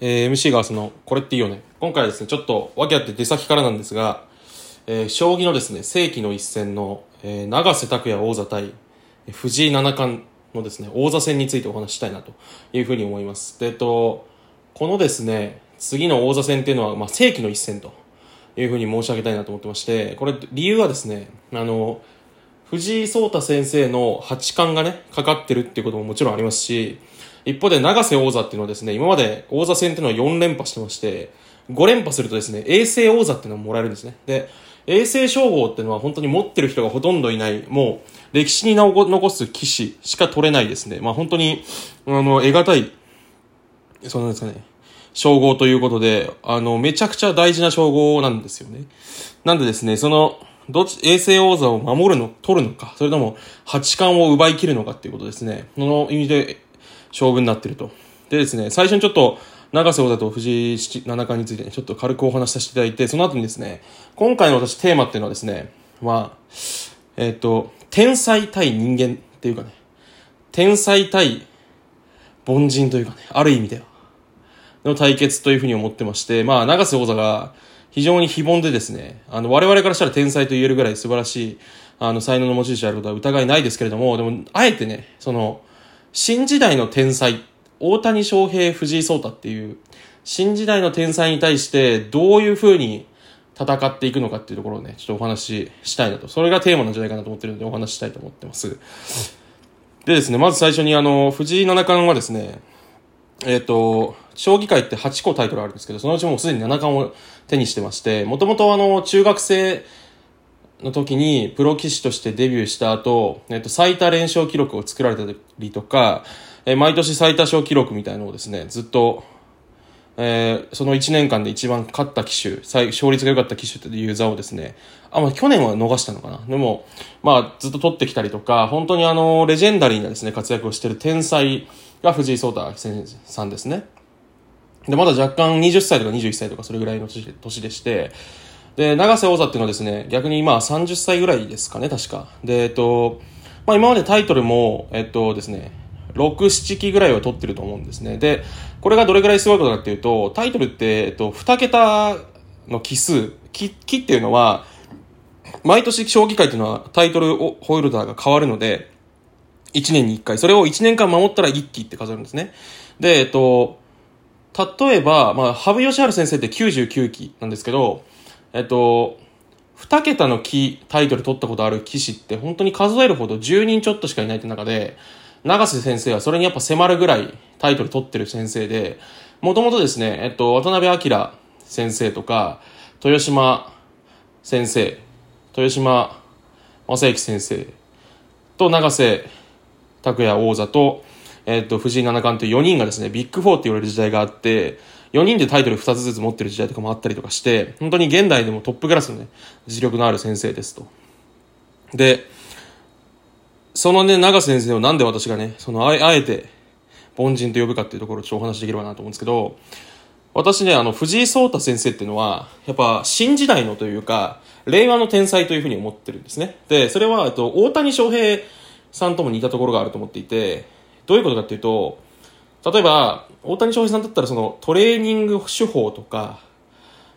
えー MC がその、これっていいよね。今回はですね、ちょっと、訳あって出先からなんですが、えー将棋のですね、世紀の一戦の、えー永瀬拓也王座対、藤井七冠のですね、王座戦についてお話ししたいなというふうに思います。で、えっと、このですね、次の王座戦っていうのは、まあ、世紀の一戦というふうに申し上げたいなと思ってまして、これ、理由はですね、あの、藤井聡太先生の八冠がね、かかってるっていうことももちろんありますし、一方で永瀬王座っていうのはですね、今まで王座戦っていうのは4連覇してまして、5連覇するとですね、永世王座っていうのがもらえるんですね。で、永世称号っていうのは本当に持ってる人がほとんどいない、もう歴史に残す騎士しか取れないですね。まあ本当に、あの、得難い、そうなんですかね、称号ということで、あの、めちゃくちゃ大事な称号なんですよね。なんでですね、その、どっち、衛星王座を守るの、取るのか、それとも、八冠を奪い切るのかっていうことですね。その意味で、勝負になってると。でですね、最初にちょっと、永瀬王座と藤井七冠についてね、ちょっと軽くお話しさせていただいて、その後にですね、今回の私テーマっていうのはですね、まあ、えっ、と、天才対人間っていうかね、天才対凡人というかね、ある意味では。の対決というふうに思ってまして、まあ、永瀬王座が非常に非凡でですね、あの、我々からしたら天才と言えるぐらい素晴らしい、あの、才能の持ち主であることは疑いないですけれども、でも、あえてね、その、新時代の天才、大谷翔平、藤井聡太っていう、新時代の天才に対して、どういうふうに戦っていくのかっていうところをね、ちょっとお話ししたいなと。それがテーマなんじゃないかなと思ってるので、お話ししたいと思ってます。でですね、まず最初にあの、藤井七冠はですね、えっ、と、将棋界って8個タイトルあるんですけど、そのうちもうすでに七冠を手にしてまして、もともとあの、中学生の時にプロ棋士としてデビューした後、えっ、と、最多連勝記録を作られたりとか、え毎年最多勝記録みたいのをですね、ずっと、えーその1年間で一番勝った機種、最勝率が良かった機種という座をですね、あ、まあ去年は逃したのかな。でも、まあずっと取ってきたりとか、本当にあの、レジェンダリーなですね、活躍をしてる天才が藤井聡太先生さんですね。で、まだ若干20歳とか21歳とかそれぐらいの年で年でして、で、永瀬王座っていうのはですね、逆にまあ30歳ぐらいですかね、確か。で、えっと、まあ今までタイトルも、えっとですね、6、7期ぐらいは取ってると思うんですね。で、これがどれぐらいすごいことかっていうと、タイトルって、えっと、2桁の期数、期、期っていうのは、毎年将棋界っていうのはタイトルホイルダーが変わるので、1年に1回。それを1年間守ったら1期って数えるんですね。で、えっと、例えば、まあ、羽生善治先生って99期なんですけど、えっと、2桁の期タイトル取ったことある棋士って本当に数えるほど10人ちょっとしかいないって中で、永瀬先生はそれにやっぱ迫るぐらいタイトル取ってる先生で、もともとですね、えっと、渡辺明先生とか、豊島先生、豊島正幸先生と永瀬拓也王座と、えっと、藤井七冠という4人がですね、ビッグフォーって言われる時代があって、4人でタイトル2つずつ持ってる時代とかもあったりとかして、本当に現代でもトップクラスのね、実力のある先生ですと。で、そのね、永瀬先生をなんで私がね、そのあ、あえて、凡人と呼ぶかっていうところをちょっとお話しできればなと思うんですけど、私ね、あの、藤井聡太先生っていうのは、やっぱ、新時代のというか、令和の天才というふうに思ってるんですね。で、それは、えっと、大谷翔平さんとも似たところがあると思っていて、どういうことかっていうと、例えば、大谷翔平さんだったら、その、トレーニング手法とか、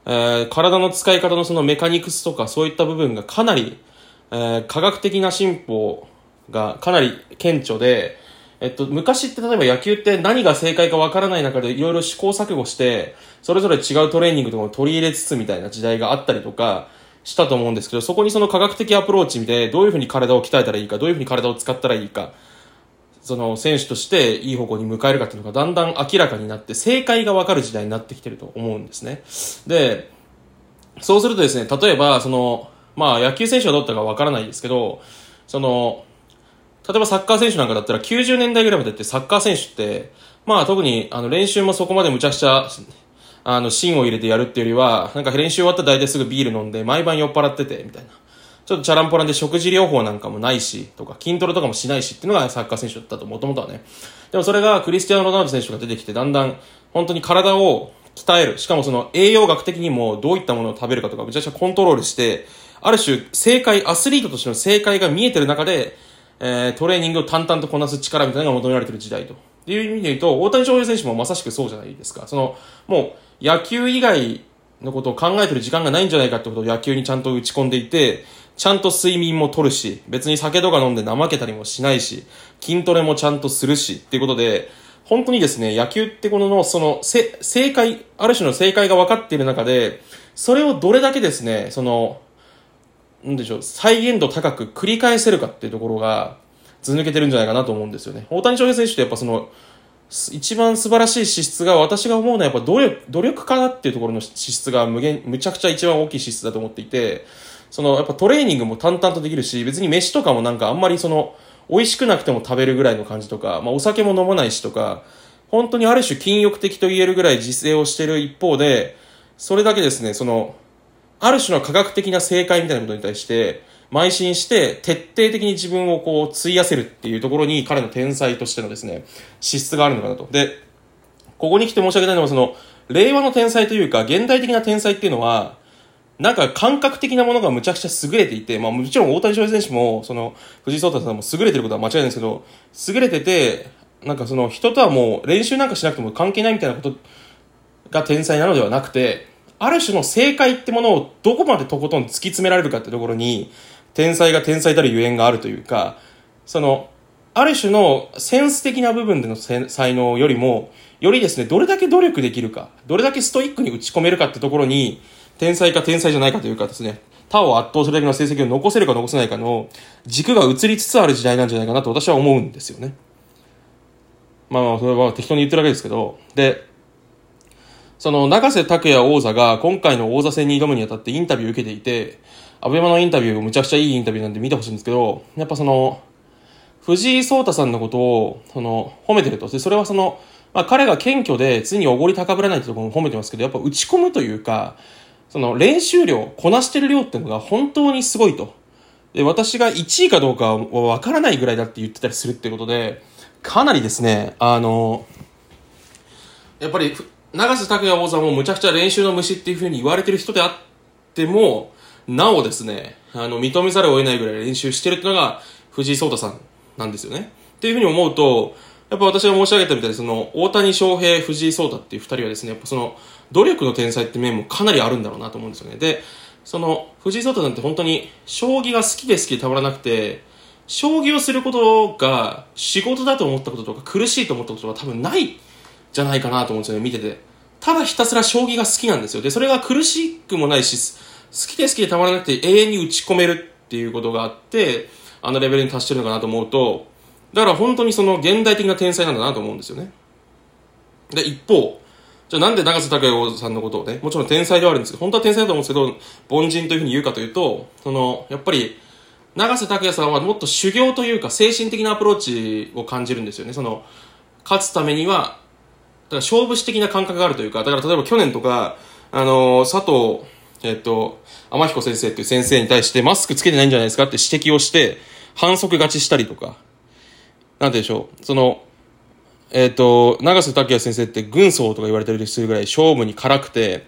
えー体の使い方のそのメカニクスとか、そういった部分がかなり、えー科学的な進歩がかなり顕著で、えっと、昔って例えば野球って何が正解かわからない中でいろいろ試行錯誤して、それぞれ違うトレーニングとかを取り入れつつみたいな時代があったりとかしたと思うんですけど、そこにその科学的アプローチでどういうふうに体を鍛えたらいいか、どういうふうに体を使ったらいいか、その選手としていい方向に向かえるかっていうのがだんだん明らかになって、正解がわかる時代になってきてると思うんですね。で、そうするとですね、例えば、その、まあ野球選手はどうだったかわからないですけど、その、例えばサッカー選手なんかだったら90年代ぐらいまでってサッカー選手って、まあ特にあの練習もそこまでむちゃくちゃ、あの芯を入れてやるっていうよりは、なんか練習終わったら大体すぐビール飲んで毎晩酔っ払ってて、みたいな。ちょっとチャランポランで食事療法なんかもないし、とか筋トレとかもしないしっていうのがサッカー選手だったと、もともとはね。でもそれがクリスティアーノ・ロナウド選手が出てきて、だんだん本当に体を鍛える。しかもその栄養学的にもどういったものを食べるかとか、むちゃくちゃコントロールして、ある種正解、アスリートとしての正解が見えてる中で、えートレーニングを淡々とこなす力みたいなのが求められてる時代という意味で言うと、大谷翔平選手もまさしくそうじゃないですか。その、もう野球以外のことを考えてる時間がないんじゃないかってことを野球にちゃんと打ち込んでいて、ちゃんと睡眠も取るし、別に酒とか飲んで怠けたりもしないし、筋トレもちゃんとするし、っていうことで、本当にですね、野球ってこの、その、せ、正解、ある種の正解が分かっている中で、それをどれだけですね、その、なんでしょう、再現度高く繰り返せるかっていうところが、ず抜けてるんじゃないかなと思うんですよね。大谷翔平選手ってやっぱその、一番素晴らしい資質が私が思うのはやっぱ努力、努力家だっていうところの資質が無限、むちゃくちゃ一番大きい資質だと思っていて、そのやっぱトレーニングも淡々とできるし、別に飯とかもなんかあんまりその、美味しくなくても食べるぐらいの感じとか、まあお酒も飲まないしとか、本当にある種禁欲的と言えるぐらい自制をしてる一方で、それだけですね、その、ある種の科学的な正解みたいなことに対して、邁進して徹底的に自分をこう費やせるっていうところに彼の天才としてのですね、資質があるのかなと。で、ここに来て申し上げたいのはその、令和の天才というか、現代的な天才っていうのは、なんか感覚的なものがむちゃくちゃ優れていて、まあもちろん大谷翔平選手も、その、藤井聡太さんも優れてることは間違いないんですけど、優れてて、なんかその人とはもう練習なんかしなくても関係ないみたいなことが天才なのではなくて、ある種の正解ってものをどこまでとことん突き詰められるかってところに、天才が天才たるゆえんがあるというか、その、ある種のセンス的な部分での才能よりも、よりですね、どれだけ努力できるか、どれだけストイックに打ち込めるかってところに、天才か天才じゃないかというかですね、他を圧倒するだけの成績を残せるか残せないかの軸が移りつつある時代なんじゃないかなと私は思うんですよね。まあまあ、それは適当に言ってるわけですけど、で、その、永瀬拓也王座が今回の王座戦に挑むにあたってインタビューを受けていて、アベマのインタビュー、むちゃくちゃいいインタビューなんで見てほしいんですけど、やっぱその、藤井聡太さんのことを、その、褒めてると。で、それはその、まあ彼が謙虚で常におごり高ぶらないってところも褒めてますけど、やっぱ打ち込むというか、その練習量、こなしてる量っていうのが本当にすごいと。で、私が1位かどうかはわからないぐらいだって言ってたりするってことで、かなりですね、あの、やっぱり、長瀬拓也王座もむちゃくちゃ練習の虫っていうふうに言われてる人であっても、なおですね、あの、認めざるを得ないぐらい練習してるっていうのが、藤井聡太さんなんですよね。っていうふうに思うと、やっぱ私が申し上げたみたいに、その、大谷翔平、藤井聡太っていう二人はですね、やっぱその、努力の天才って面もかなりあるんだろうなと思うんですよね。で、その、藤井聡太なんって本当に、将棋が好きで好きでたまらなくて、将棋をすることが仕事だと思ったこととか苦しいと思ったことが多分ないじゃないかなと思うんですよね、見てて。ただひたすら将棋が好きなんですよ。で、それが苦しくもないし、好きで好きでたまらなくて永遠に打ち込めるっていうことがあって、あのレベルに達してるのかなと思うと、だから本当にその現代的な天才なんだなと思うんですよね。で、一方、じゃあなんで長瀬拓也さんのことをね、もちろん天才ではあるんですけど、本当は天才だと思うんですけど、凡人というふうに言うかというと、その、やっぱり、長瀬拓也さんはもっと修行というか精神的なアプローチを感じるんですよね。その、勝つためには、だから勝負師的な感覚があるというか、だから例えば去年とか、あの佐藤えっと、天彦先生っていう先生に対してマスクつけてないんじゃないですかって指摘をして、反則勝ちしたりとか、なんてでしょう、その、えっと、長瀬拓也先生って軍曹とか言われてるするぐらい勝負に辛くて、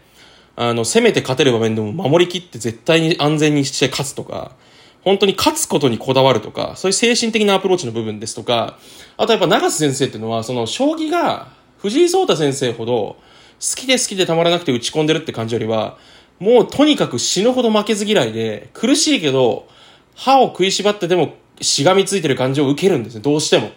あの、攻めて勝てる場面でも守りきって絶対に安全にして勝つとか、本当に勝つことにこだわるとか、そういう精神的なアプローチの部分ですとか、あとやっぱ長瀬先生っていうのは、その将棋が藤井聡太先生ほど好きで好きでたまらなくて打ち込んでるって感じよりは、もうとにかく死ぬほど負けず嫌いで、苦しいけど、歯を食いしばってでもしがみついてる感じを受けるんですね、どうしても。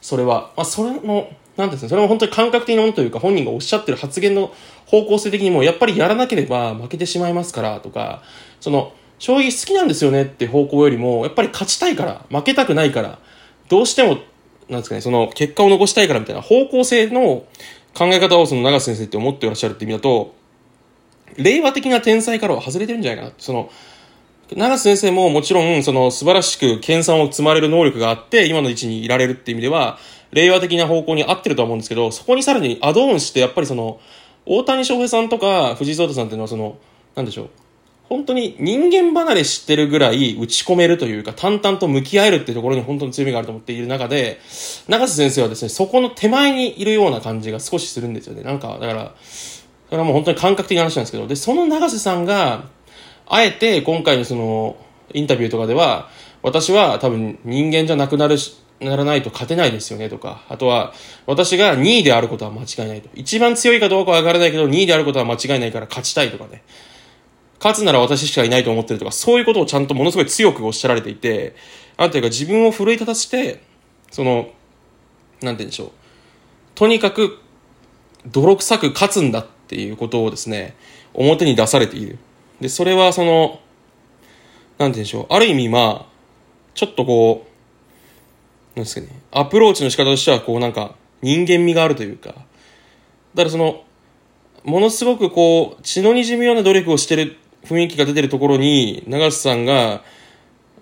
それは。まあ、それの、なんですね、それも本当に感覚的なものというか、本人がおっしゃってる発言の方向性的にも、やっぱりやらなければ負けてしまいますからとか、その、将棋好きなんですよねって方向よりも、やっぱり勝ちたいから、負けたくないから、どうしても、なんですかね、その、結果を残したいからみたいな方向性の考え方をその長瀬先生って思っていらっしゃるって意味だと、令和的な天才からは外れてるんじゃないかな。その、長瀬先生ももちろん、その素晴らしく研鑽を積まれる能力があって、今の位置にいられるっていう意味では、令和的な方向に合ってるとは思うんですけど、そこにさらにアドオンして、やっぱりその、大谷翔平さんとか藤井聡太さんっていうのはその、なんでしょう。本当に人間離れしてるぐらい打ち込めるというか、淡々と向き合えるっていうところに本当に強みがあると思っている中で、長瀬先生はですね、そこの手前にいるような感じが少しするんですよね。なんか、だから、それはもう本当に感覚的な話なんですけど、で、その永瀬さんが、あえて今回のその、インタビューとかでは、私は多分人間じゃなくなるならないと勝てないですよねとか、あとは、私が2位であることは間違いないと。一番強いかどうかはわからないけど、2位であることは間違いないから勝ちたいとかね。勝つなら私しかいないと思ってるとか、そういうことをちゃんとものすごい強くおっしゃられていて、あというか自分を奮い立たせて、その、なんて言うんでしょう。とにかく、泥臭く勝つんだっていうことをですね、表に出されている。で、それはその、なんて言うんでしょう。ある意味まあ、ちょっとこう、なんですかね、アプローチの仕方としては、こうなんか、人間味があるというか、だからその、ものすごくこう、血の滲むような努力をしてる雰囲気が出てるところに、長瀬さんが、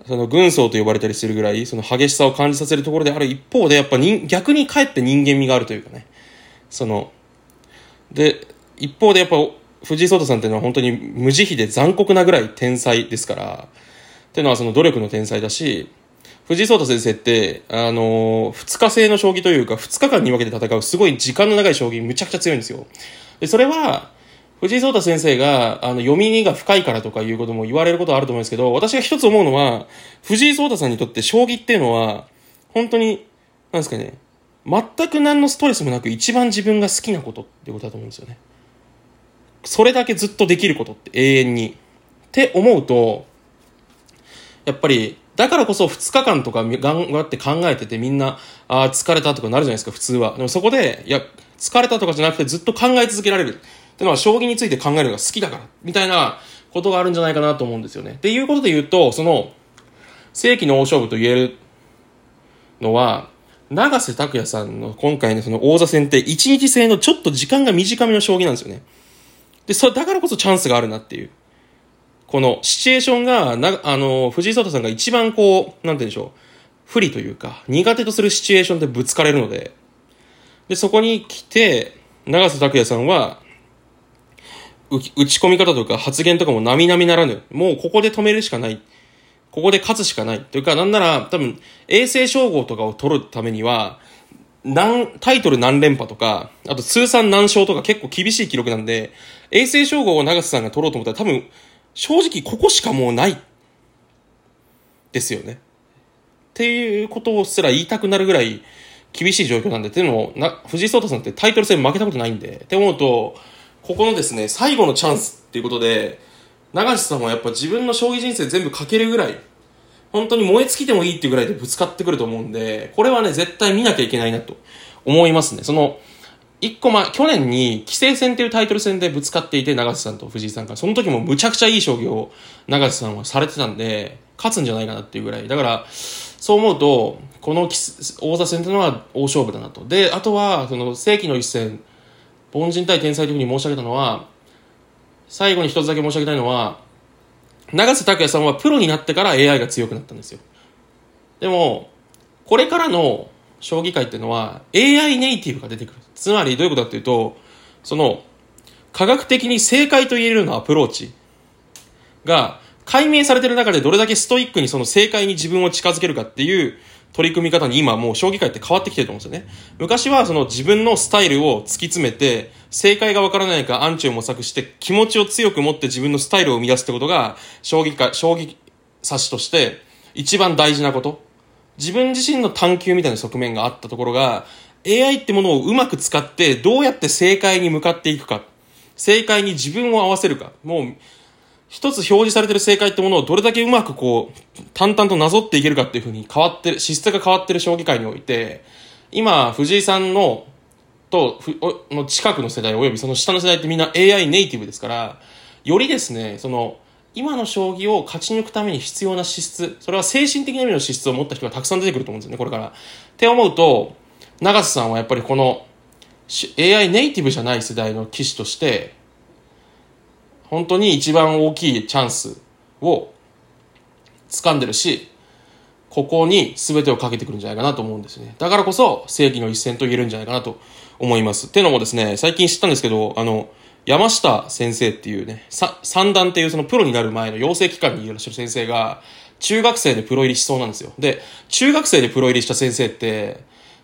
その軍曹と呼ばれたりするぐらい、その激しさを感じさせるところである一方で、やっぱ人、逆にかえって人間味があるというかね。その、で、一方でやっぱ、藤井聡太さんっていうのは本当に無慈悲で残酷なぐらい天才ですから、っていうのはその努力の天才だし、藤井聡太先生って、あのー、二日制の将棋というか、二日間に分けて戦うすごい時間の長い将棋むちゃくちゃ強いんですよ。で、それは、藤井聡太先生が、あの、読みが深いからとかいうことも言われることはあると思うんですけど、私が一つ思うのは、藤井聡太さんにとって将棋っていうのは、本当に、なんですかね、全く何のストレスもなく一番自分が好きなことってことだと思うんですよね。それだけずっとできることって永遠に。って思うと、やっぱり、だからこそ2日間とか頑張って考えててみんな、あ、疲れたとかなるじゃないですか、普通は。でもそこで、いや、疲れたとかじゃなくてずっと考え続けられる。ってのは将棋について考えるのが好きだから、みたいなことがあるんじゃないかなと思うんですよね。っていうことで言うと、その、世紀の大勝負と言えるのは、長瀬拓也さんの今回のその王座戦って一日制のちょっと時間が短めの将棋なんですよね。で、それだからこそチャンスがあるなっていう。このシチュエーションが、な、あの、藤井聡太さんが一番こう、なんて言うんでしょう。不利というか、苦手とするシチュエーションでぶつかれるので、で、そこに来て、長瀬拓也さんは、打ち込み方とか発言とかも並々ならぬ。もうここで止めるしかない。ここで勝つしかない。というか、なんなら、多分、衛星称号とかを取るためには、何、タイトル何連覇とか、あと通算何勝とか結構厳しい記録なんで、衛星称号を長瀬さんが取ろうと思ったら多分、正直ここしかもうない。ですよね。っていうことすら言いたくなるぐらい厳しい状況なんで、っていうのも、な、藤井聡太さんってタイトル戦負けたことないんで、って思うと、ここのですね、最後のチャンスっていうことで、長瀬さんはやっぱ自分の将棋人生全部かけるぐらい、本当に燃え尽きてもいいっていうぐらいでぶつかってくると思うんで、これはね、絶対見なきゃいけないなと思いますね。その、一個前、去年に、棋聖戦っていうタイトル戦でぶつかっていて、長瀬さんと藤井さんが、その時もむちゃくちゃいい将棋を長瀬さんはされてたんで、勝つんじゃないかなっていうぐらい。だから、そう思うと、この王座戦っていうのは大勝負だなと。で、あとは、その世紀の一戦、凡人対天才というふうに申し上げたのは、最後に一つだけ申し上げたいのは、永瀬拓也さんはプロになってから AI が強くなったんですよ。でも、これからの将棋界っていうのは AI ネイティブが出てくる。つまりどういうことかっていうと、その、科学的に正解と言えるようなアプローチが解明されてる中でどれだけストイックにその正解に自分を近づけるかっていう取り組み方に今もう将棋界って変わってきてると思うんですよね。昔はその自分のスタイルを突き詰めて、正解がわからないかアンチを模索して気持ちを強く持って自分のスタイルを生み出すってことが、将棋界、将棋指しとして一番大事なこと。自分自身の探求みたいな側面があったところが、AI ってものをうまく使ってどうやって正解に向かっていくか。正解に自分を合わせるか。もう、一つ表示されてる正解ってものをどれだけうまくこう、淡々となぞっていけるかっていうふうに変わってる、資質が変わってる将棋界において、今、藤井さんの、と、の近くの世代及びその下の世代ってみんな AI ネイティブですから、よりですね、その、今の将棋を勝ち抜くために必要な資質、それは精神的な意味の資質を持った人がたくさん出てくると思うんですよね、これから。って思うと、長瀬さんはやっぱりこの、AI ネイティブじゃない世代の棋士として、本当に一番大きいチャンスを掴んでるし、ここに全てをかけてくるんじゃないかなと思うんですね。だからこそ正義の一戦と言えるんじゃないかなと思います。ってのもですね、最近知ったんですけど、あの、山下先生っていうね、三段っていうそのプロになる前の養成機関にいらっしゃる先生が、中学生でプロ入りしそうなんですよ。で、中学生でプロ入りした先生って、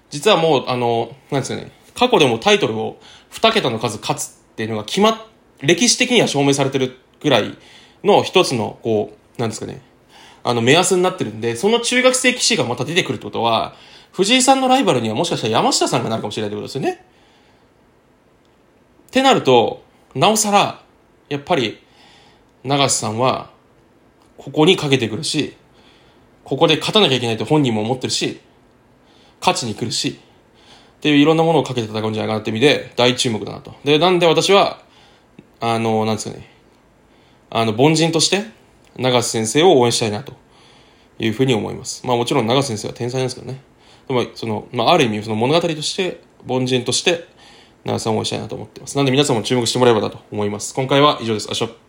実はもう、あの、なんですかね、過去でもタイトルを2桁の数勝つっていうのが決まっ歴史的には証明されてるぐらいの一つの、こう、なんですかね、あの、目安になってるんで、その中学生騎士がまた出てくるってことは、藤井さんのライバルにはもしかしたら山下さんがなるかもしれないってことですよね。ってなると、なおさら、やっぱり、長瀬さんは、ここにかけてくるし、ここで勝たなきゃいけないと本人も思ってるし、勝ちに来るし、っていういろんなものをかけて戦うんじゃないかなって意味で、大注目だなと。で、なんで私は、あの、なんですかね、あの、凡人として、永瀬先生を応援したいなというふうに思います。まあもちろん永瀬先生は天才なんですけどね。でも、その、まあある意味、その物語として、凡人として、永瀬さんを応援したいなと思ってます。なんで皆さんも注目してもらえればだと思います。今回は以上です。あしょ。